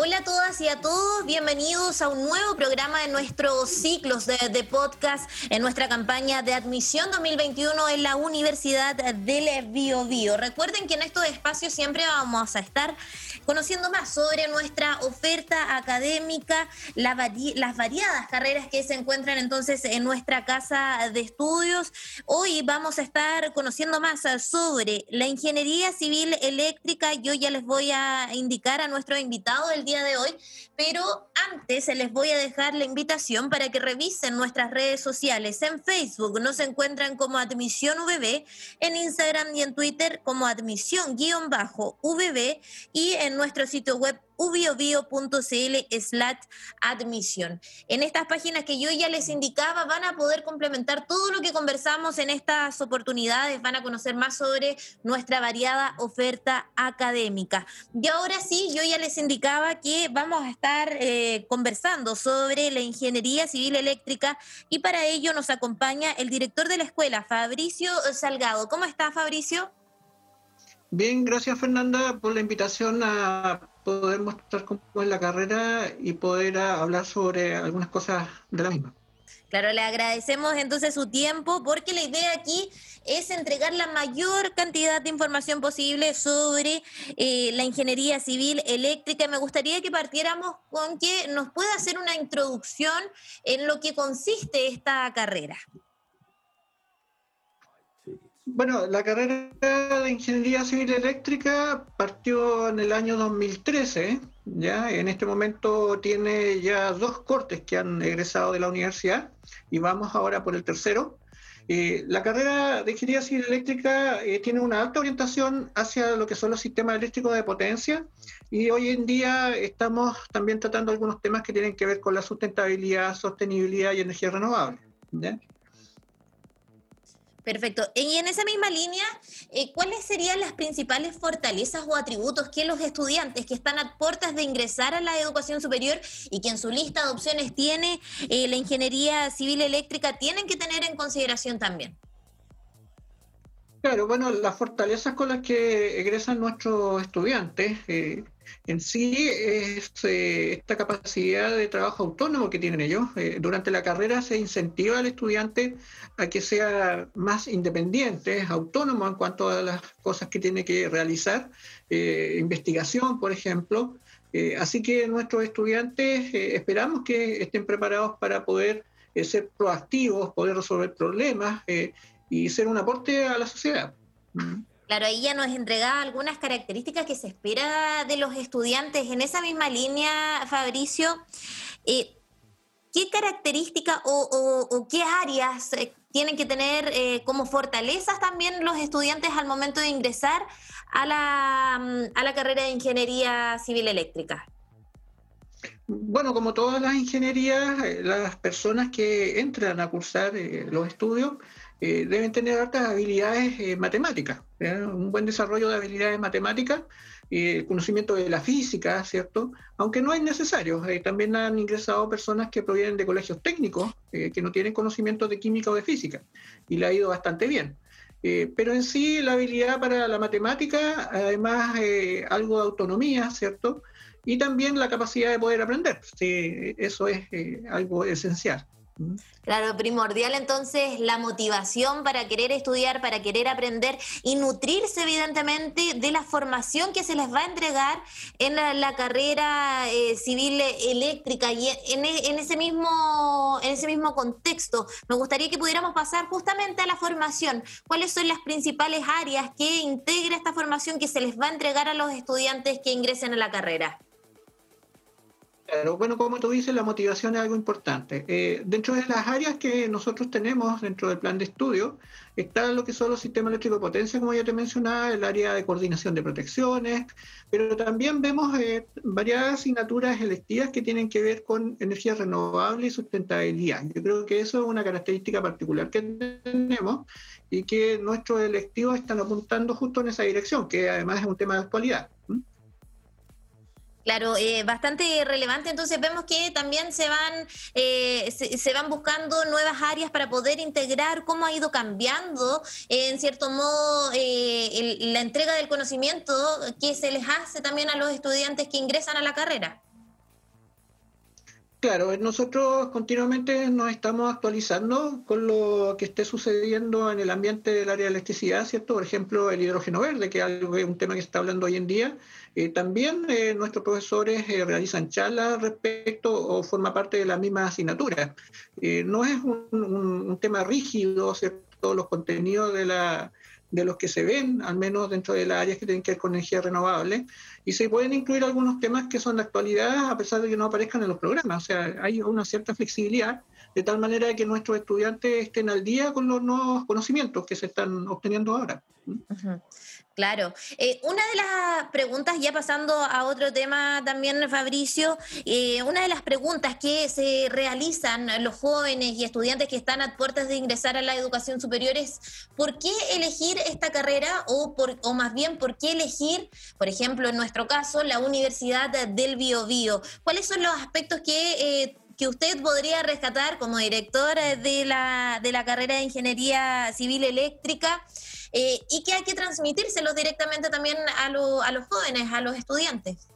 Hola a todas y a todos, bienvenidos a un nuevo programa de nuestros ciclos de, podcast en nuestra campaña de admisión 2021 en la Universidad del Bio, Bio. Recuerden que en estos espacios siempre vamos a estar conociendo más sobre nuestra oferta académica, las variadas carreras que se encuentran entonces en nuestra casa de estudios. Hoy vamos a estar conociendo más sobre la ingeniería civil eléctrica. Yo ya les voy a indicar a nuestro invitado del día de hoy, pero antes les voy a dejar la invitación para que revisen nuestras redes sociales. En Facebook nos encuentran como Admisión VB, en Instagram y en Twitter como Admisión-VB y en nuestro sitio web ubiobio.cl slash admisión. En estas páginas que yo ya les indicaba van a poder complementar todo lo que conversamos en estas oportunidades, van a conocer más sobre nuestra variada oferta académica. Y ahora sí, yo ya les indicaba que vamos a estar eh, conversando sobre la ingeniería civil eléctrica y para ello nos acompaña el director de la escuela, Fabricio Salgado. ¿Cómo está, Fabricio? Bien, gracias Fernanda por la invitación a poder mostrar cómo es la carrera y poder hablar sobre algunas cosas de la misma. Claro, le agradecemos entonces su tiempo porque la idea aquí es entregar la mayor cantidad de información posible sobre eh, la ingeniería civil eléctrica. Me gustaría que partiéramos con que nos pueda hacer una introducción en lo que consiste esta carrera. Bueno, la carrera de Ingeniería Civil Eléctrica partió en el año 2013, ya en este momento tiene ya dos cortes que han egresado de la universidad y vamos ahora por el tercero. Eh, la carrera de Ingeniería Civil Eléctrica eh, tiene una alta orientación hacia lo que son los sistemas eléctricos de potencia y hoy en día estamos también tratando algunos temas que tienen que ver con la sustentabilidad, sostenibilidad y energía renovable. Perfecto. Y en esa misma línea, eh, ¿cuáles serían las principales fortalezas o atributos que los estudiantes que están a puertas de ingresar a la educación superior y que en su lista de opciones tiene eh, la ingeniería civil eléctrica tienen que tener en consideración también? Claro, bueno, las fortalezas con las que egresan nuestros estudiantes eh, en sí es eh, esta capacidad de trabajo autónomo que tienen ellos. Eh, durante la carrera se incentiva al estudiante a que sea más independiente, autónomo en cuanto a las cosas que tiene que realizar, investigación, por ejemplo. así que nuestros estudiantes esperamos que estén preparados para poder ser proactivos, poder resolver problemas y ser un aporte a la sociedad. Mm. Claro, ahí ya nos entregaba algunas características que se espera de los estudiantes. En esa misma línea, Fabricio, eh, ¿qué características o, qué áreas eh, tienen que tener eh, como fortalezas también los estudiantes al momento de ingresar a la, mm, a la carrera de ingeniería civil eléctrica? Bueno, como todas las ingenierías, las personas que entran a cursar los estudios eh, deben tener altas habilidades eh, matemáticas, un buen desarrollo de habilidades matemáticas, el conocimiento de la física, ¿cierto? Aunque no es necesario, eh, también han ingresado personas que provienen de colegios técnicos, que no tienen conocimiento de química o de física, y le ha ido bastante bien. pero en sí la habilidad para la matemática, además algo de autonomía, ¿cierto? Y también la capacidad de poder aprender, eso es algo esencial. Claro, primordial entonces la motivación para querer estudiar, para querer aprender y nutrirse evidentemente de la formación que se les va a entregar en la, carrera eh, civil eléctrica y en, en, ese mismo, en ese mismo contexto me gustaría que pudiéramos pasar justamente a la formación. ¿Cuáles son las principales áreas que integra esta formación que se les va a entregar a los estudiantes que ingresen a la carrera? Claro, bueno, como tú dices, la motivación es algo importante. Eh, dentro de las áreas que nosotros tenemos dentro del plan de estudio, está lo que son los sistemas eléctricos de potencia, como ya te mencionaba, el área de coordinación de protecciones, pero también vemos eh, varias asignaturas electivas que tienen que ver con energía renovable y sustentabilidad. Yo creo que eso es una característica particular que tenemos y que nuestros electivos están apuntando justo en esa dirección, que además es un tema de actualidad. Claro, eh, bastante relevante. Entonces vemos que también se van, eh, se, van buscando nuevas áreas para poder integrar cómo ha ido cambiando, en cierto modo, eh, la entrega del conocimiento que se les hace también a los estudiantes que ingresan a la carrera. Claro, nosotros continuamente nos estamos actualizando con lo que esté sucediendo en el ambiente del área de electricidad, ¿cierto? Por ejemplo, el hidrógeno verde, que es un tema que se está hablando hoy en día. Eh, también eh, nuestros profesores eh, realizan charlas respecto o forma parte de la misma asignatura. no es un, un, tema rígido, ¿cierto? Los contenidos de la, de los que se ven, al menos dentro de las áreas que tienen que ver con energía renovable, y se pueden incluir algunos temas que son de actualidad a pesar de que no aparezcan en los programas. O sea, hay una cierta flexibilidad de tal manera que nuestros estudiantes estén al día con los nuevos conocimientos que se están obteniendo ahora. Claro. Eh, una de las preguntas, ya pasando a otro tema también, Fabricio, eh, una de las preguntas que se realizan los jóvenes y estudiantes que están a puertas de ingresar a la educación superior es ¿por qué elegir esta carrera o, o más bien por qué elegir, por ejemplo, en nuestro caso, la Universidad del Biobío? ¿Cuáles son los aspectos que... Eh, que usted podría rescatar como directora de la, de la carrera de Ingeniería Civil Eléctrica eh, y que hay que transmitírselos directamente también a, los jóvenes, a los estudiantes.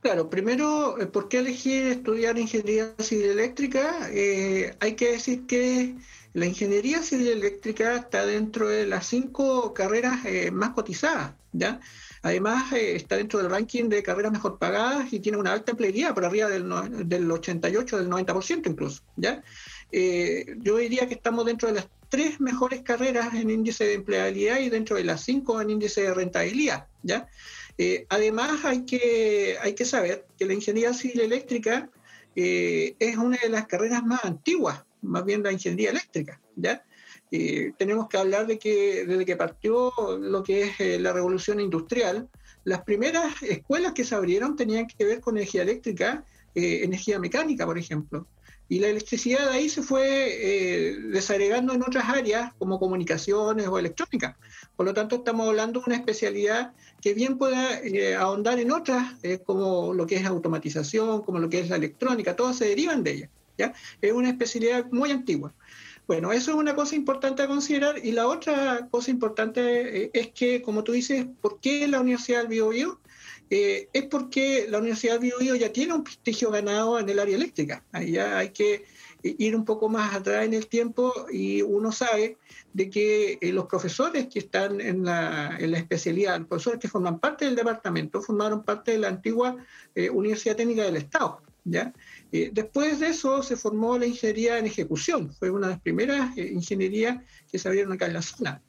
Claro, primero, eh, ¿por qué elegir estudiar ingeniería civil eléctrica? Eh, hay que decir que la ingeniería civil eléctrica está dentro de las cinco carreras más cotizadas, ¿ya? Además, está dentro del ranking de carreras mejor pagadas y tiene una alta empleabilidad, por arriba del, del 88, del 90% incluso, ¿ya? yo diría que estamos dentro de las tres mejores carreras en índice de empleabilidad y dentro de las cinco en índice de rentabilidad. ¿ya? Eh, además, hay que, hay que saber que la ingeniería civil eléctrica eh, es una de las carreras más antiguas, más bien la ingeniería eléctrica. ¿ya? Eh, tenemos que hablar de que desde que partió lo que es la revolución industrial, las primeras escuelas que se abrieron tenían que ver con energía eléctrica, energía mecánica, por ejemplo. Y la electricidad ahí se fue eh, desagregando en otras áreas como comunicaciones o electrónica. Por lo tanto, estamos hablando de una especialidad que bien pueda eh, ahondar en otras, eh, como lo que es automatización, como lo que es la electrónica, todas se derivan de ella. ¿ya? Es una especialidad muy antigua. Bueno, eso es una cosa importante a considerar. Y la otra cosa importante es que, como tú dices, ¿por qué la Universidad del Biobío? Eh, es porque la Universidad de Bio, ya tiene un prestigio ganado en el área eléctrica. Ya hay que ir un poco más atrás en el tiempo y uno sabe de que eh, los profesores que están en la, especialidad, los profesores que forman parte del departamento, formaron parte de la antigua eh, Universidad Técnica del Estado. ¿ya? después de eso se formó la ingeniería en ejecución, fue una de las primeras ingenierías que se abrieron acá en la zona.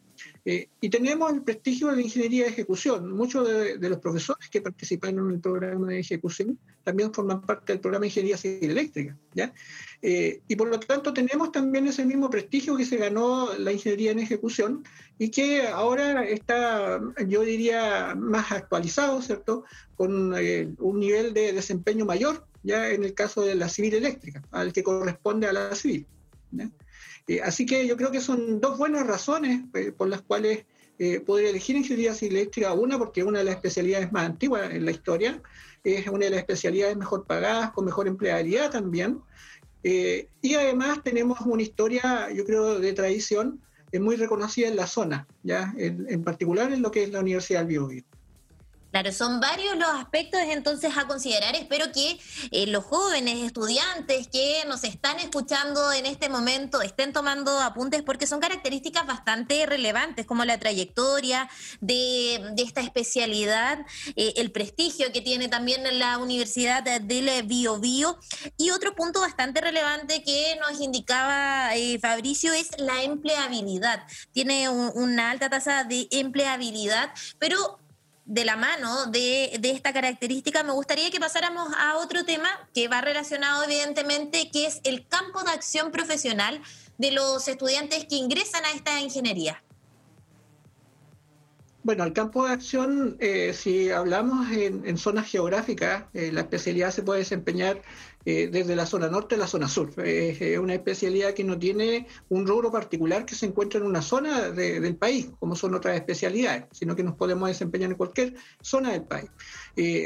Eh, y tenemos el prestigio de la ingeniería de ejecución. Muchos de, los profesores que participaron en el programa de ejecución también forman parte del programa de ingeniería civil eléctrica. ¿ya? Eh, y por lo tanto tenemos también ese mismo prestigio que se ganó la ingeniería en ejecución y que ahora está, yo diría, más actualizado, ¿cierto? Con eh, un nivel de desempeño mayor, ya en el caso de la civil eléctrica, al que corresponde a la civil. Eh, así que yo creo que son dos buenas razones eh, por las cuales eh, podría elegir ingeniería civil eléctrica. Una, porque es una de las especialidades más antiguas en la historia, es una de las especialidades mejor pagadas, con mejor empleabilidad también. y además tenemos una historia, yo creo, de tradición muy reconocida en la zona, ya en, particular en lo que es la Universidad del Biobío. Claro, son varios los aspectos entonces a considerar. Espero que eh, los jóvenes estudiantes que nos están escuchando en este momento estén tomando apuntes porque son características bastante relevantes como la trayectoria de, esta especialidad, eh, el prestigio que tiene también la Universidad del Bio Bio. Y otro punto bastante relevante que nos indicaba eh, Fabricio es la empleabilidad. Tiene una alta tasa de empleabilidad, pero de la mano de, esta característica, me gustaría que pasáramos a otro tema que va relacionado evidentemente, que es el campo de acción profesional de los estudiantes que ingresan a esta ingeniería. Bueno, el campo de acción, eh, si hablamos en, zonas geográficas, eh, la especialidad se puede desempeñar eh, desde la zona norte a la zona sur. Es una especialidad que no tiene un rubro particular que se encuentra en una zona del país, como son otras especialidades, sino que nos podemos desempeñar en cualquier zona del país.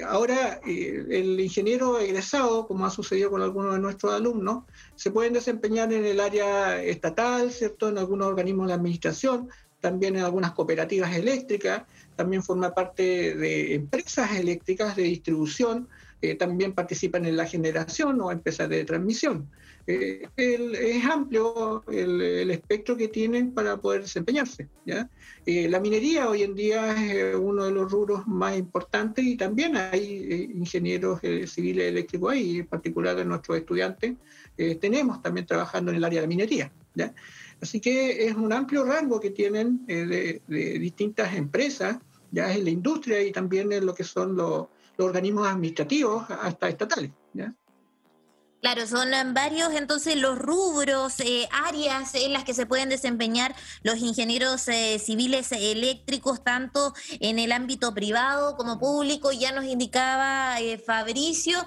ahora, el ingeniero egresado, como ha sucedido con algunos de nuestros alumnos, se pueden desempeñar en el área estatal, ¿cierto? En algunos organismos de administración, también en algunas cooperativas eléctricas, también forma parte de empresas eléctricas de distribución, también participan en la generación o empresas de transmisión. es amplio el, espectro que tienen para poder desempeñarse. la minería hoy en día es uno de los rubros más importantes y también hay ingenieros civiles eléctricos ahí, en particular de nuestros estudiantes. tenemos también trabajando en el área de minería. ¿ya? Así que es un amplio rango que tienen eh, de, distintas empresas, ya en la industria y también en lo que son los, organismos administrativos hasta estatales. Claro, son varios entonces los rubros, eh, áreas en las que se pueden desempeñar los ingenieros eh, civiles eléctricos, tanto en el ámbito privado como público, ya nos indicaba Fabricio.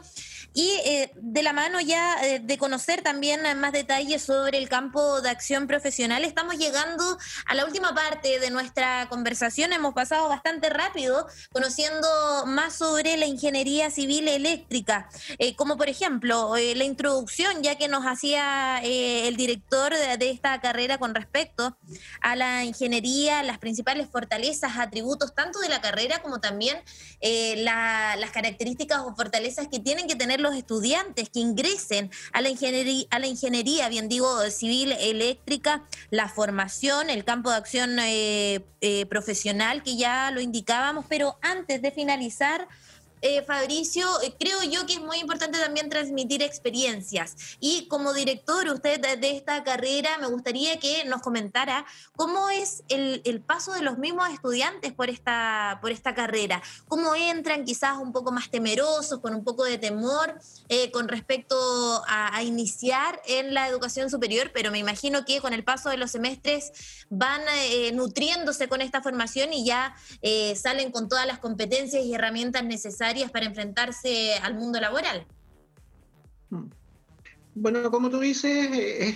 Y eh, de la mano ya eh, de conocer también más detalles sobre el campo de acción profesional, estamos llegando a la última parte de nuestra conversación. Hemos pasado bastante rápido conociendo más sobre la ingeniería civil eléctrica, eh, como por ejemplo la introducción ya que nos hacía el director de, esta carrera con respecto a la ingeniería, las principales fortalezas, atributos tanto de la carrera como también las características o fortalezas que tienen que tener los estudiantes que ingresen a la ingeniería, a la ingeniería bien digo, civil eléctrica, la formación, el campo de acción eh, eh, profesional que ya lo indicábamos, pero antes de finalizar, eh, Fabricio, eh, creo yo que es muy importante también transmitir experiencias. Y como director usted de, esta carrera, me gustaría que nos comentara cómo es el, paso de los mismos estudiantes por esta, por esta carrera. Cómo entran quizás un poco más temerosos, con un poco de temor eh, con respecto a, iniciar en la educación superior, pero me imagino que con el paso de los semestres van nutriéndose con esta formación y ya salen con todas las competencias y herramientas necesarias para enfrentarse al mundo laboral? Hmm. Bueno, como tú dices,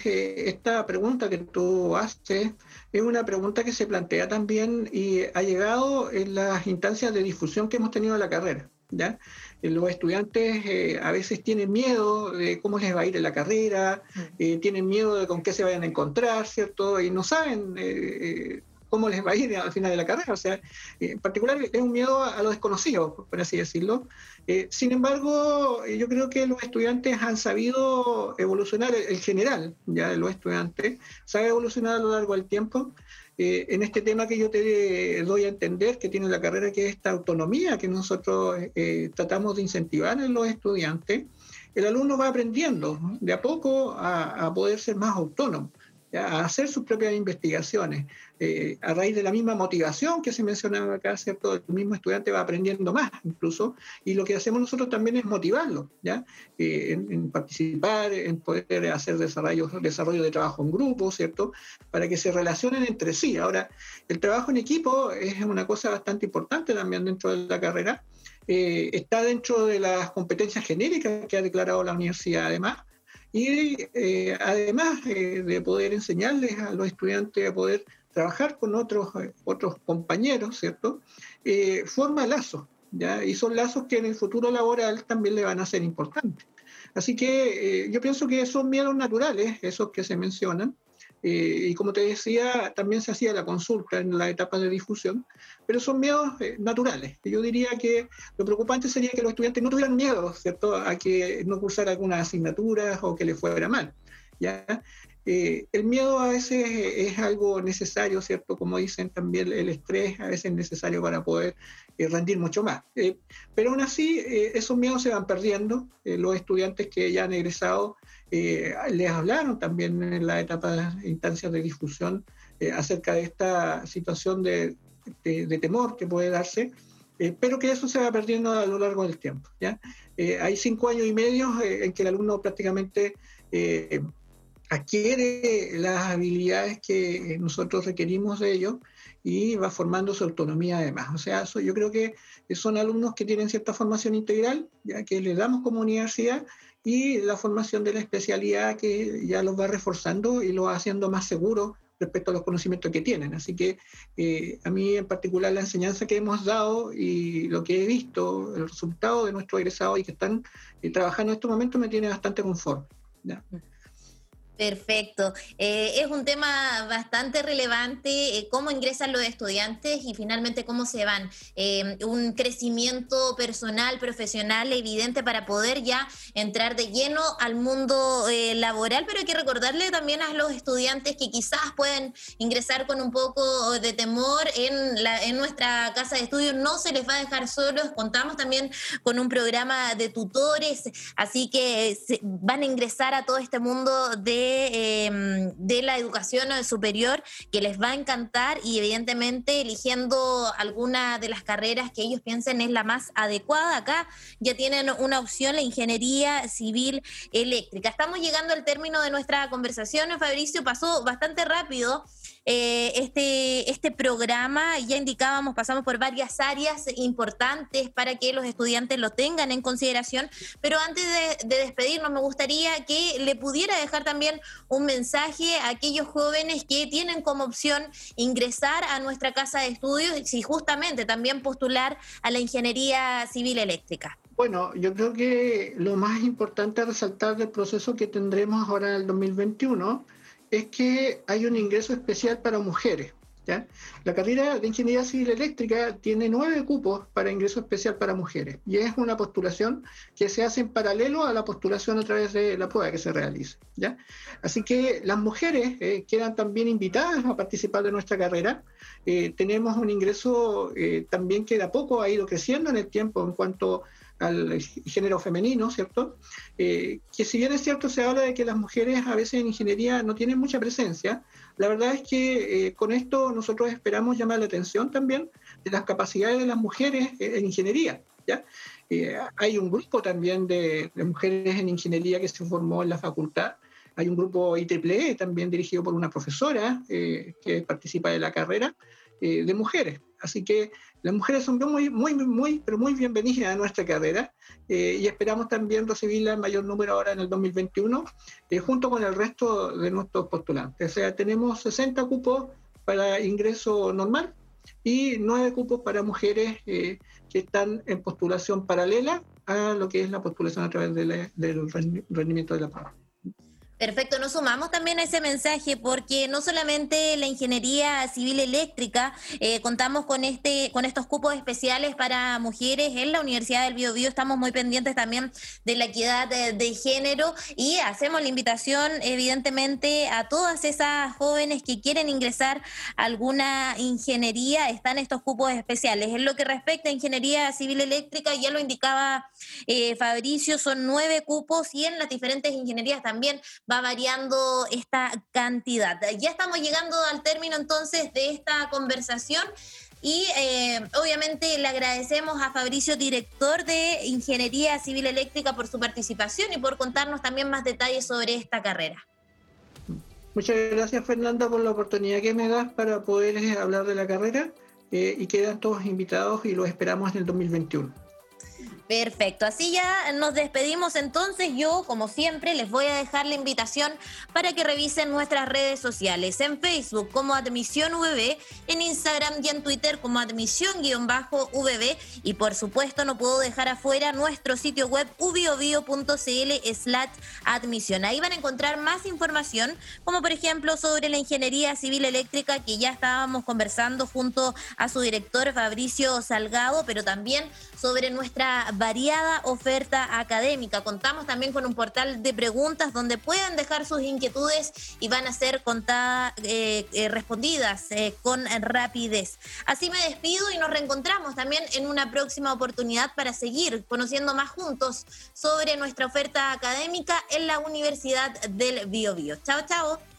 esta pregunta que tú haces es una pregunta que se plantea también y ha llegado en las instancias de difusión que hemos tenido en la carrera. ¿ya? Los estudiantes eh, a veces tienen miedo de cómo les va a ir en la carrera, eh, tienen miedo de con qué se vayan a encontrar, ¿cierto? Y no saben eh, cómo les va a ir al final de la carrera. O sea, eh, en particular es un miedo a, lo desconocido, por así decirlo. Eh, sin embargo, eh, yo creo que los estudiantes han sabido evolucionar, el, general ya de los estudiantes, sabe evolucionar a lo largo del tiempo. en este tema que yo te doy a entender que tiene la carrera, que es esta autonomía que nosotros tratamos de incentivar en los estudiantes, el alumno va aprendiendo de a poco a, a poder ser más autónomo a hacer sus propias investigaciones. Eh, a raíz de la misma motivación que se mencionaba acá, ¿cierto? El mismo estudiante va aprendiendo más incluso, y lo que hacemos nosotros también es motivarlo, ¿ya? Eh, en, participar, en poder hacer desarrollo, desarrollo de trabajo en grupo, ¿cierto? Para que se relacionen entre sí. Ahora, el trabajo en equipo es una cosa bastante importante también dentro de la carrera. Eh, está dentro de las competencias genéricas que ha declarado la universidad además, y eh, además eh, de poder enseñarles a los estudiantes a poder trabajar con otros, eh, otros compañeros, ¿cierto? forma lazos, ¿ya? Y son lazos que en el futuro laboral también le van a ser importantes. Así que yo pienso que son miedos naturales, esos que se mencionan, eh, y como te decía, también se hacía la consulta en la etapa de difusión, pero son miedos eh, naturales. Yo diría que lo preocupante sería que los estudiantes no tuvieran miedo, ¿cierto?, a que no cursara algunas asignaturas o que les fuera mal. ¿ya? Eh, el miedo a veces es algo necesario, ¿cierto? Como dicen también, el estrés a veces es necesario para poder rendir mucho más. pero aún así, esos miedos se van perdiendo. los estudiantes que ya han egresado eh, les hablaron también en la etapa de instancias de difusión eh, acerca de esta situación de, temor que puede darse, eh, pero que eso se va perdiendo a lo largo del tiempo. ¿ya? hay cinco años y medio en que el alumno prácticamente adquiere las habilidades que nosotros requerimos de ellos y va formando su autonomía además. O sea, yo creo que son alumnos que tienen cierta formación integral, ya que les damos como universidad, y la formación de la especialidad que ya los va reforzando y los va haciendo más seguros respecto a los conocimientos que tienen. Así que eh, a mí en particular la enseñanza que hemos dado y lo que he visto, el resultado de nuestros egresados y que están eh, trabajando en estos momentos me tiene bastante conforme. Perfecto. Eh, es un tema bastante relevante, eh, cómo ingresan los estudiantes y finalmente cómo se van. Eh, un crecimiento personal, profesional, evidente para poder ya entrar de lleno al mundo laboral, pero hay que recordarle también a los estudiantes que quizás pueden ingresar con un poco de temor en, en nuestra casa de estudio. No se les va a dejar solos. Contamos también con un programa de tutores, así que van a ingresar a todo este mundo de Em, de, la educación superior que les va a encantar y evidentemente eligiendo alguna de las carreras que ellos piensen es la más adecuada. Acá ya tienen una opción, la ingeniería civil eléctrica. Estamos llegando al término de nuestra conversación. Fabricio pasó bastante rápido. Eh, este, este programa, ya indicábamos, pasamos por varias áreas importantes para que los estudiantes lo tengan en consideración, pero antes de, de despedirnos me gustaría que le pudiera dejar también un mensaje a aquellos jóvenes que tienen como opción ingresar a nuestra casa de estudios y justamente también postular a la ingeniería civil eléctrica. Bueno, yo creo que lo más importante a resaltar del proceso que tendremos ahora en el 2021 es que hay un ingreso especial para mujeres. La carrera de Ingeniería Civil Eléctrica tiene nueve cupos para ingreso especial para mujeres y es una postulación que se hace en paralelo a la postulación a través de la prueba que se realiza. ¿ya? Así que las mujeres eh, quedan también invitadas a participar de nuestra carrera. Eh, tenemos un ingreso eh, también que de a poco ha ido creciendo en el tiempo en cuanto al género femenino, ¿cierto? Eh, que si bien es cierto, se habla de que las mujeres a veces en ingeniería no tienen mucha presencia, la verdad es que eh, con esto nosotros esperamos llamar la atención también de las capacidades de las mujeres en ingeniería, ¿ya? Eh, hay un grupo también de, mujeres en ingeniería que se formó en la facultad, hay un grupo IEEE también dirigido por una profesora que participa de la carrera de mujeres. Así que las mujeres son muy, muy, muy, pero muy bienvenidas a nuestra carrera eh, y esperamos también recibirla en mayor número ahora en el 2021, eh, junto con el resto de nuestros postulantes. O sea, tenemos 60 cupos para ingreso normal y 9 cupos para mujeres eh, que están en postulación paralela a lo que es la postulación a través del rendimiento de la prueba. Perfecto, nos sumamos también a ese mensaje porque no solamente la ingeniería civil eléctrica, eh, contamos con este, con estos cupos especiales para mujeres en la Universidad del Biobío, estamos muy pendientes también de la equidad de, género y hacemos la invitación evidentemente a todas esas jóvenes que quieren ingresar a alguna ingeniería, están estos cupos especiales. En lo que respecta a ingeniería civil eléctrica, ya lo indicaba eh, Fabricio, son nueve cupos y en las diferentes ingenierías también va variando esta cantidad. Ya estamos llegando al término entonces de esta conversación. Y eh, obviamente le agradecemos a Fabricio, director de Ingeniería Civil Eléctrica, por su participación y por contarnos también más detalles sobre esta carrera. Muchas gracias Fernanda por la oportunidad que me das para poder eh, hablar de la carrera eh, y quedan todos invitados y los esperamos en el 2021. Perfecto, así ya nos despedimos entonces. Yo, como siempre, les voy a dejar la invitación para que revisen nuestras redes sociales. En Facebook como Admisión VB, en Instagram y en Twitter como Admisión-VB y por supuesto no puedo dejar afuera nuestro sitio web ubiobio.cl slash admisión. Ahí van a encontrar más información, como por ejemplo sobre la ingeniería civil eléctrica que ya estábamos conversando junto a su director Fabricio Salgado, pero también sobre nuestra variada oferta académica. Contamos también con un portal de preguntas donde pueden dejar sus inquietudes y van a ser contadas, eh, eh, respondidas eh, con rapidez. Así me despido y nos reencontramos también en una próxima oportunidad para seguir conociendo más juntos sobre nuestra oferta académica en la Universidad del Biobío. Chao, chao.